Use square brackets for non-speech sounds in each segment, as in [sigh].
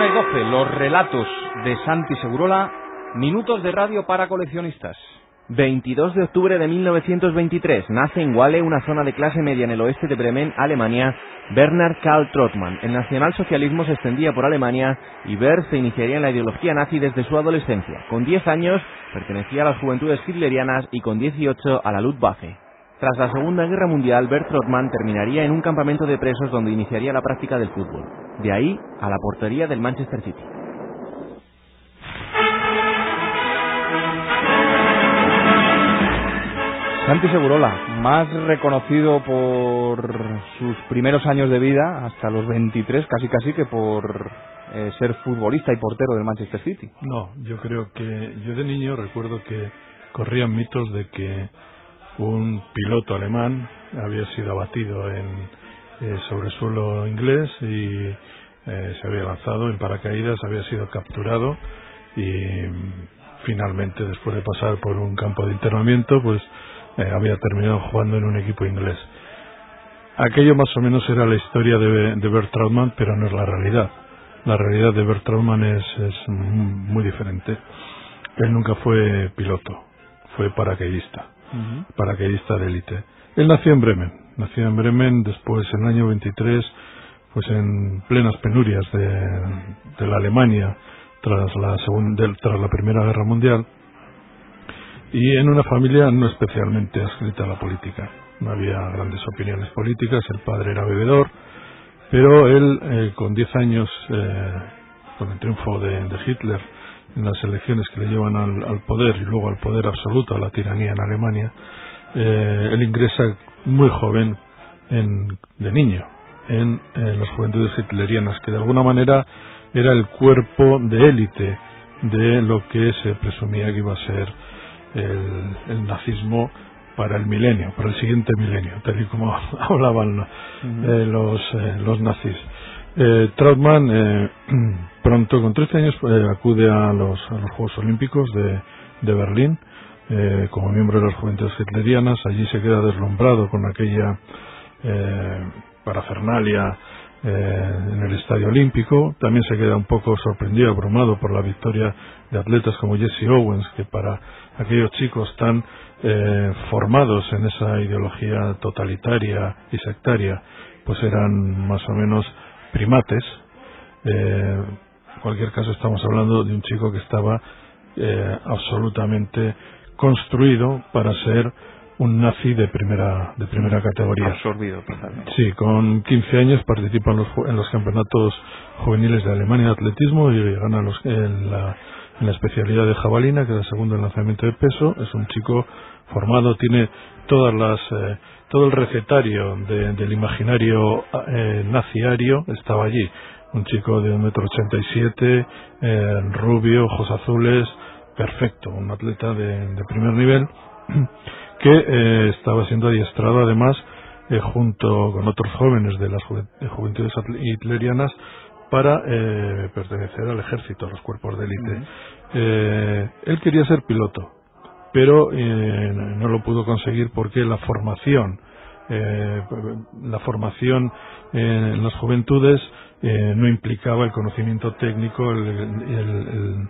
Una y doce, los relatos de Santi Segurola, minutos de radio para coleccionistas. 22 de octubre de 1923 nace en Wale, una zona de clase media en el oeste de Bremen, Alemania, Bernard Karl Trottmann. El nacionalsocialismo se extendía por Alemania y Bert se iniciaría en la ideología nazi desde su adolescencia. Con 10 años pertenecía a las juventudes hitlerianas y con 18 a la Luftwaffe. Tras la Segunda Guerra Mundial, Bert Trottmann terminaría en un campamento de presos donde iniciaría la práctica del fútbol. De ahí a la portería del Manchester City. Santi Segurola, más reconocido por sus primeros años de vida, hasta los 23, casi casi que por eh, ser futbolista y portero del Manchester City. No, yo creo que yo de niño recuerdo que corrían mitos de que un piloto alemán había sido abatido en, eh, sobre suelo inglés y eh, se había lanzado en paracaídas, había sido capturado y mm, finalmente después de pasar por un campo de internamiento pues eh, había terminado jugando en un equipo inglés. Aquello más o menos era la historia de, de Bert pero no es la realidad. La realidad de Bert Trautmann es, es muy diferente. Él nunca fue piloto, fue paracaidista paracaidista de élite. Él nació en Bremen, nació en Bremen después en el año 23, pues en plenas penurias de, la Alemania tras la, tras la Primera Guerra Mundial y en una familia no especialmente adscrita a la política. No había grandes opiniones políticas, el padre era bebedor, pero él eh, con 10 años, eh, con el triunfo de Hitler, en las elecciones que le llevan al, poder y luego al poder absoluto, a la tiranía en Alemania, eh, él ingresa muy joven, en, de niño, en, las juventudes hitlerianas, que de alguna manera era el cuerpo de élite de lo que se presumía que iba a ser el, nazismo para el milenio, para el siguiente milenio, tal y como [laughs] hablaban eh, los, eh, los nazis. Eh, Trautmann eh, [clears throat] pronto, con 13 años, eh, acude a los, Juegos Olímpicos de, de Berlín eh, como miembro de las Juventudes Hitlerianas. Allí se queda deslumbrado con aquella parafernalia en el Estadio Olímpico. También se queda un poco sorprendido, abrumado por la victoria de atletas como Jesse Owens, que para aquellos chicos tan formados en esa ideología totalitaria y sectaria, pues eran más o menos primates. Eh, en cualquier caso, estamos hablando de un chico que estaba eh, absolutamente construido para ser un nazi de primera de primera categoría. Absorbido totalmente. Sí, con 15 años participa en los, en los campeonatos juveniles de Alemania de atletismo y gana los, en, la, en la especialidad de jabalina, que es el segundo en lanzamiento de peso. Es un chico formado, tiene todas las eh, todo el recetario del imaginario eh, naciario estaba allí. Un chico de un metro ochenta y siete, eh, rubio, ojos azules, perfecto, un atleta de, primer nivel [clears throat] que eh, estaba siendo adiestrado además eh, junto con otros jóvenes de las juventudes hitlerianas para pertenecer al ejército, a los cuerpos de élite. él quería ser piloto, pero eh, no lo pudo conseguir porque la formación eh, la formación en las juventudes eh, no implicaba el conocimiento técnico de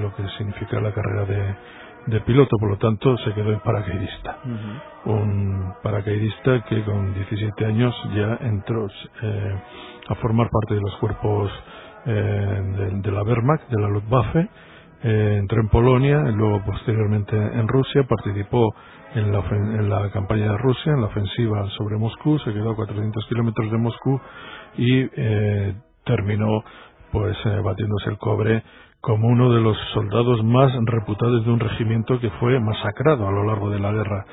lo que significa la carrera de, piloto, por lo tanto se quedó en paracaidista. Un paracaidista que con 17 años ya entró a formar parte de los cuerpos de, de, la Wehrmacht, de la Luftwaffe, eh, entró en Polonia, y luego posteriormente en Rusia, participó en la, en la, campaña de Rusia, en la ofensiva sobre Moscú, se quedó a 400 kilómetros de Moscú y eh, terminó pues eh, batiéndose el cobre como uno de los soldados más reputados de un regimiento que fue masacrado a lo largo de la guerra.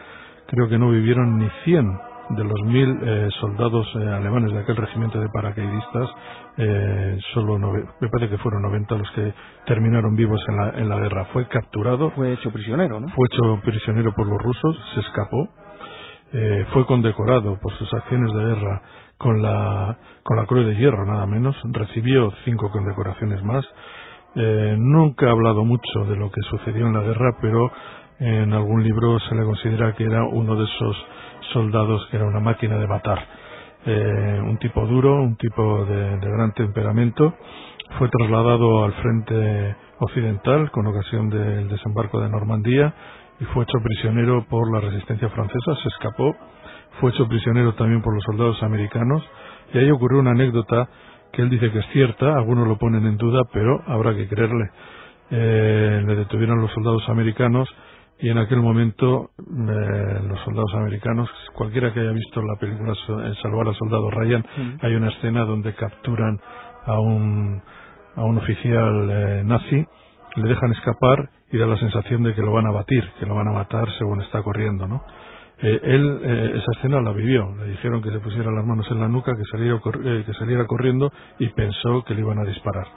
Creo que no vivieron ni 100 de los mil eh, soldados eh, alemanes de aquel regimiento de paracaidistas, eh, solo me parece que fueron 90 los que terminaron vivos en la, en la guerra. Fue capturado. Fue hecho prisionero, ¿no? Fue hecho prisionero por los rusos, se escapó. fue condecorado por sus acciones de guerra con la, con la Cruz de Hierro, nada menos. Recibió cinco condecoraciones más. Nunca ha hablado mucho de lo que sucedió en la guerra, pero en algún libro se le considera que era uno de esos soldados que era una máquina de matar. Eh, un tipo duro, un tipo de, gran temperamento. Fue trasladado al frente occidental con ocasión del desembarco de Normandía y fue hecho prisionero por la resistencia francesa, se escapó, fue hecho prisionero también por los soldados americanos. Y ahí ocurrió una anécdota que él dice que es cierta, algunos lo ponen en duda, pero habrá que creerle. Eh, le detuvieron los soldados americanos y en aquel momento eh, los soldados americanos, cualquiera que haya visto la película Salvar al Soldado Ryan, hay una escena donde capturan a un, a un oficial eh, nazi, le dejan escapar y da la sensación de que lo van a batir, que lo van a matar según está corriendo, ¿no? Eh, él eh, esa escena la vivió, le dijeron que se pusiera las manos en la nuca, que saliera, que saliera corriendo y pensó que le iban a disparar.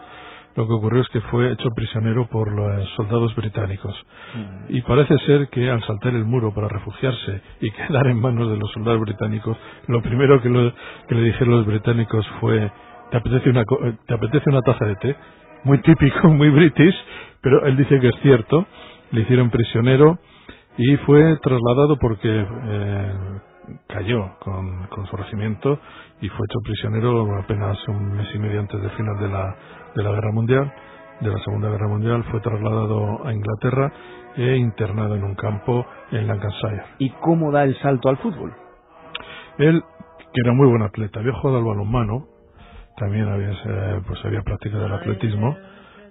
Lo que ocurrió es que fue hecho prisionero por los soldados británicos. Mm. Y parece ser que al saltar el muro para refugiarse y [laughs] quedar en manos de los soldados británicos, lo primero que, que le dijeron los británicos fue ¿te apetece una, te apetece una taza de té? Muy típico, [laughs] muy british, pero él dice que es cierto. Le hicieron prisionero y fue trasladado porque eh, cayó con, con, su regimiento y fue hecho prisionero apenas un mes y medio antes del final de la, de la Guerra Mundial, de la Segunda Guerra Mundial. Fue trasladado a Inglaterra e internado en un campo en Lancashire. ¿Y cómo da el salto al fútbol? Él, que era muy buen atleta, había jugado al balonmano, también había, eh, pues había práctica del atletismo.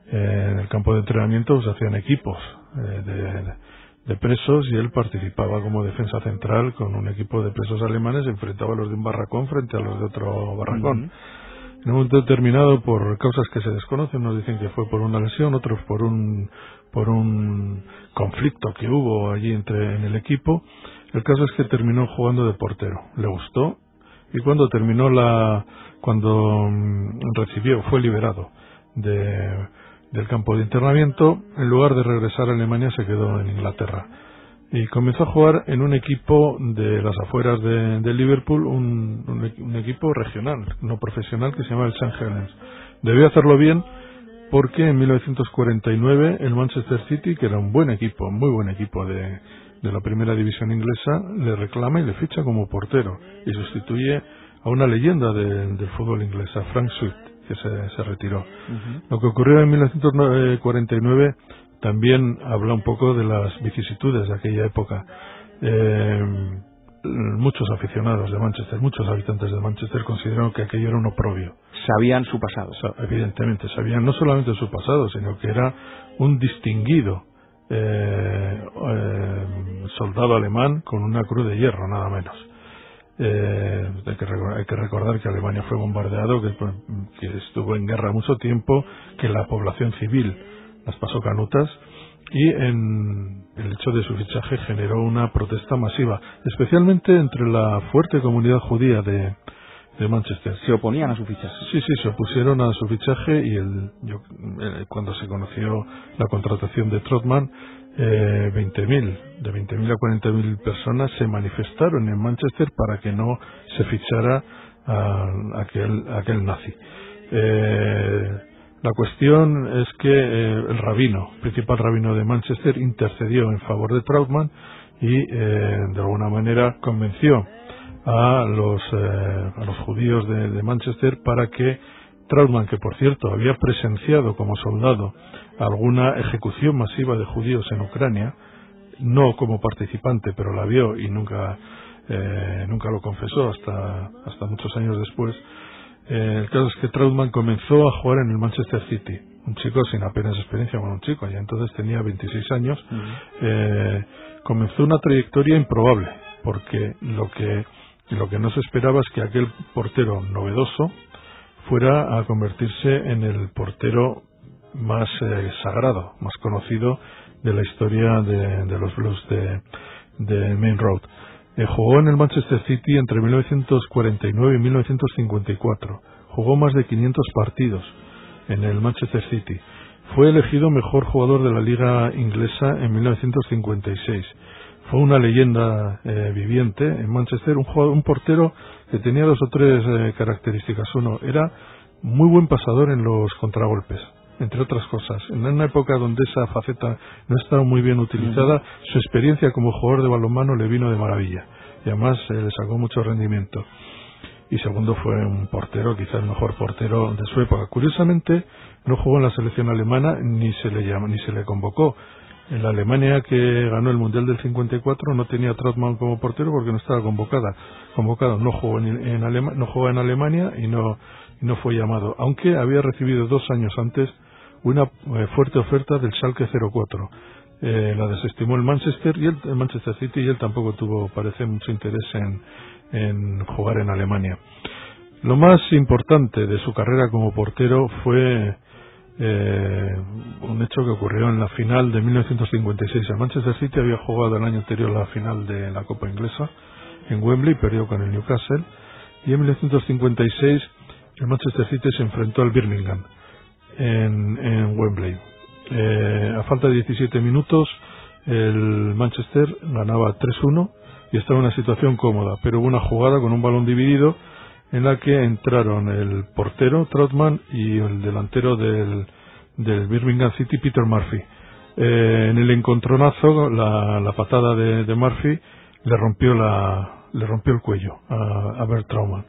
Eh, en el campo de entrenamiento se hacían equipos eh, de, presos y él participaba como defensa central con un equipo de presos alemanes, enfrentaba a los de un barracón frente a los de otro barracón. En un momento determinado, por causas que se desconocen, nos dicen que fue por una lesión, otros por un, por un conflicto que hubo allí entre, en el equipo. El caso es que terminó jugando de portero. Le gustó y cuando terminó la, cuando mm, recibió, fue liberado de, del campo de internamiento, en lugar de regresar a Alemania se quedó en Inglaterra y comenzó a jugar en un equipo de las afueras de, Liverpool, un, un, equipo regional, no profesional, que se llama el St. Helens. Debió hacerlo bien porque en 1949 el Manchester City, que era un buen equipo, muy buen equipo de, de la primera división inglesa, le reclama y le ficha como portero y sustituye a una leyenda del fútbol inglés, a Frank Swift, que se, retiró. Lo que ocurrió en 1949 también habla un poco de las vicisitudes de aquella época. Eh, muchos aficionados de Manchester, muchos habitantes de Manchester consideraron que aquello era un oprobio. Sabían su pasado. evidentemente, sabían no solamente su pasado, sino que era un distinguido eh, eh, soldado alemán con una cruz de hierro, nada menos. Eh, hay, que hay, que recordar que Alemania fue bombardeado, que, que, estuvo en guerra mucho tiempo, que la población civil las pasó canutas y en el hecho de su fichaje generó una protesta masiva, especialmente entre la fuerte comunidad judía de, de Manchester. ¿Se oponían a su fichaje? Sí, sí, se opusieron a su fichaje y el, yo, eh, cuando se conoció la contratación de Trotman, eh, 20.000, de 20.000 a 40.000 personas se manifestaron en Manchester para que no se fichara a, aquel, aquel nazi. Eh, la cuestión es que eh, el rabino, principal rabino de Manchester, intercedió en favor de Trautmann y eh, de alguna manera convenció a los, a los judíos de Manchester para que Trautmann, que por cierto había presenciado como soldado alguna ejecución masiva de judíos en Ucrania, no como participante, pero la vio y nunca, eh, nunca lo confesó hasta, hasta muchos años después. Eh, el caso es que Trautmann comenzó a jugar en el Manchester City, un chico sin apenas experiencia, bueno, un chico, ya entonces tenía 26 años, eh, comenzó una trayectoria improbable, porque lo que, lo que no se esperaba es que aquel portero novedoso, fuera a convertirse en el portero más eh, sagrado, más conocido de la historia de, los Blues de, de Main Road. Eh, jugó en el Manchester City entre 1949 y 1954. Jugó más de 500 partidos en el Manchester City. Fue elegido mejor jugador de la liga inglesa en 1956. Fue una leyenda eh, viviente en Manchester, un, jugador, un portero que tenía dos o tres eh, características. Uno, era muy buen pasador en los contragolpes, entre otras cosas. En una época donde esa faceta no estaba muy bien utilizada, su experiencia como jugador de balonmano le vino de maravilla y además eh, le sacó mucho rendimiento. y segundo fue un portero, quizás el mejor portero de su época. Curiosamente, no jugó en la selección alemana ni se le llama, ni se le convocó. En la Alemania que ganó el Mundial del 54 no tenía Trautmann como portero porque no estaba convocada. Convocado, no jugó en, no jugó en Alemania y no, fue llamado, aunque había recibido dos años antes una eh, fuerte oferta del Schalke 04. Eh, la desestimó el Manchester y el, Manchester City y él tampoco tuvo, parece, mucho interés en, en jugar en Alemania. Lo más importante de su carrera como portero fue eh, un hecho que ocurrió en la final de 1956. El Manchester City había jugado el año anterior la final de la Copa Inglesa en Wembley, perdió con el Newcastle, y en 1956 el Manchester City se enfrentó al Birmingham en, Wembley. Eh, a falta de 17 minutos, el Manchester ganaba 3-1 y estaba en una situación cómoda, pero hubo una jugada con un balón dividido en la que entraron el portero Trotman y el delantero del, del Birmingham City, Peter Murphy. Eh, en el encontronazo, la, patada de, Murphy le rompió, la, le rompió el cuello a, Bert Trauman,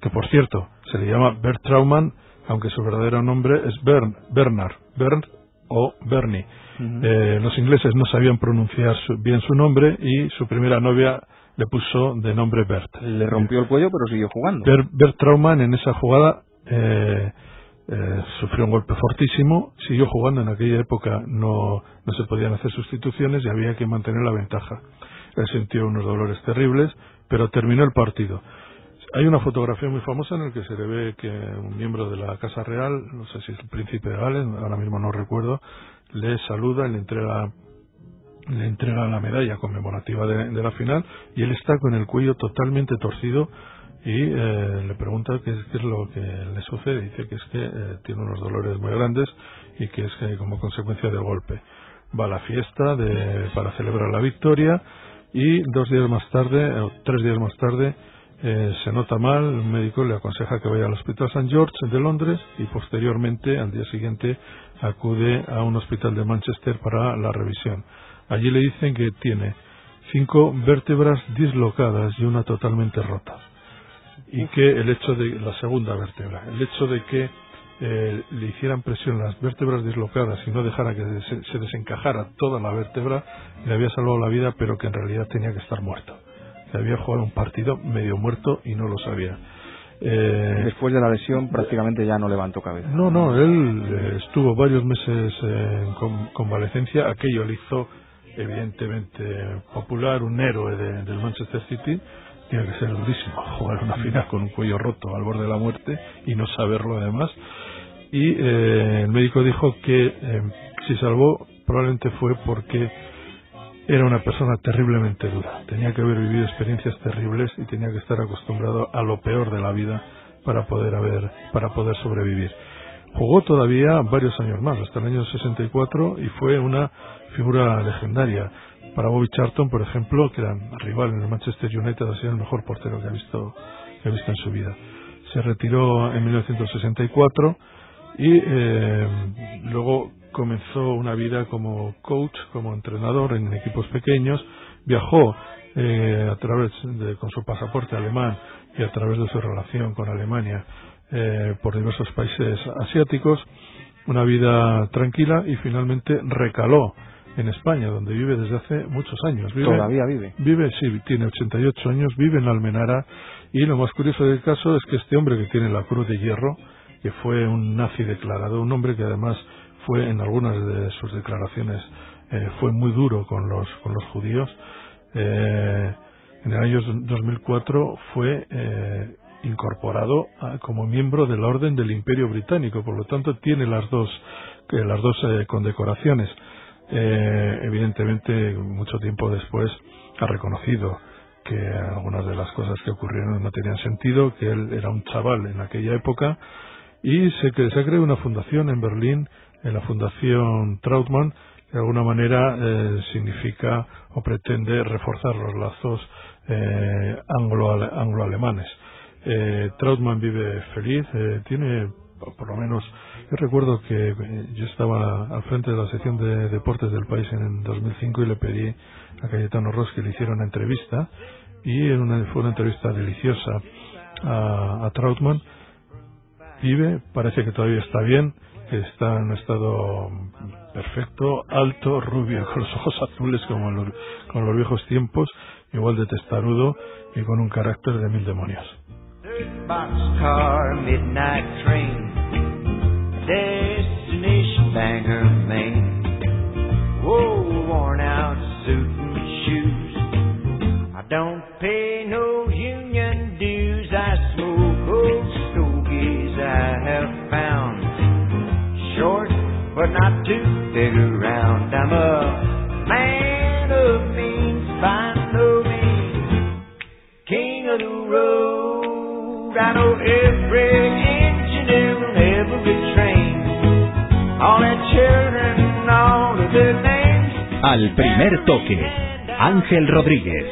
que por cierto se le llama Bert Trauman, aunque su verdadero nombre es Bern, Bernard, Bern o Bernie. Eh, los ingleses no sabían pronunciar bien su nombre y su primera novia le puso de nombre Bert. Le rompió el cuello, pero siguió jugando. Bert, Trauman en esa jugada eh, eh, sufrió un golpe fortísimo, siguió jugando. En aquella época no, no se podían hacer sustituciones y había que mantener la ventaja. Él sintió unos dolores terribles, pero terminó el partido. Hay una fotografía muy famosa en la que se le ve que un miembro de la Casa Real, no sé si es el príncipe de Gales, ahora mismo no recuerdo, le saluda y le entrega le entrega la medalla conmemorativa de, la final y él está con el cuello totalmente torcido y eh, le pregunta qué, es lo que le sucede. Dice que es que eh, tiene unos dolores muy grandes y que es que como consecuencia del golpe. Va a la fiesta de, para celebrar la victoria y dos días más tarde, o tres días más tarde, eh, se nota mal, el médico le aconseja que vaya al Hospital St. George de Londres y posteriormente, al día siguiente, acude a un hospital de Manchester para la revisión. Allí le dicen que tiene cinco vértebras dislocadas y una totalmente rota. Y que el hecho de la segunda vértebra, el hecho de que eh, le hicieran presión las vértebras dislocadas y no dejara que se desencajara toda la vértebra, le había salvado la vida, pero que en realidad tenía que estar muerto. Que había jugado un partido medio muerto y no lo sabía. Eh, Después de la lesión prácticamente ya no levantó cabeza. No, no, él eh, estuvo varios meses en convalecencia. Aquello le hizo evidentemente popular, un héroe del Manchester City, tiene que ser durísimo [laughs] jugar una final con un cuello roto al borde de la muerte y no saberlo además. Y eh, el médico dijo que eh, si salvó probablemente fue porque era una persona terriblemente dura. Tenía que haber vivido experiencias terribles y tenía que estar acostumbrado a lo peor de la vida para poder haber, para poder sobrevivir. Jugó todavía varios años más, hasta el año 64, y fue una figura legendaria. Para Bobby Charlton, por ejemplo, que era rival en el Manchester United, ha sido el mejor portero que ha visto, que ha visto en su vida. Se retiró en 1964 y eh, luego comenzó una vida como coach, como entrenador en equipos pequeños. Viajó eh, a través de, con su pasaporte alemán y a través de su relación con Alemania eh, por diversos países asiáticos. Una vida tranquila y finalmente recaló en España, donde vive desde hace muchos años. ¿Todavía vive? Vive, sí, tiene 88 años, vive en Almenara y lo más curioso del caso es que este hombre que tiene la cruz de hierro, que fue un nazi declarado, un hombre que además fue en algunas de sus declaraciones eh, fue muy duro con los con los judíos. Eh, en el año 2004 fue eh, incorporado como miembro de la Orden del Imperio Británico, por lo tanto tiene las dos las dos condecoraciones. Eh, evidentemente, mucho tiempo después ha reconocido que algunas de las cosas que ocurrieron no tenían sentido, que él era un chaval en aquella época y se, se ha creado una fundación en Berlín, en la Fundación Trautmann, que de alguna manera eh, significa o pretende reforzar los lazos eh, anglo-alemanes. Eh, Trautmann vive feliz, eh, por lo menos yo recuerdo que eh, yo estaba al frente de la sección de deportes del país en 2005 y le pedí a Cayetano Ross que le hiciera una entrevista y fue una entrevista deliciosa a, a Trautmann. Vive, parece que todavía está bien, está en estado perfecto, alto, rubio, con los ojos [laughs] azules como con los viejos tiempos, igual de testarudo y con un carácter de mil demonios. Boxcar, midnight train, destination Bangor, Maine. Whoa, worn out suit and shoes. I don't pay no union dues. I smoke old stogies I have found. Short, but not too big around. I'm a man of means Al primer toque, Ángel Rodríguez.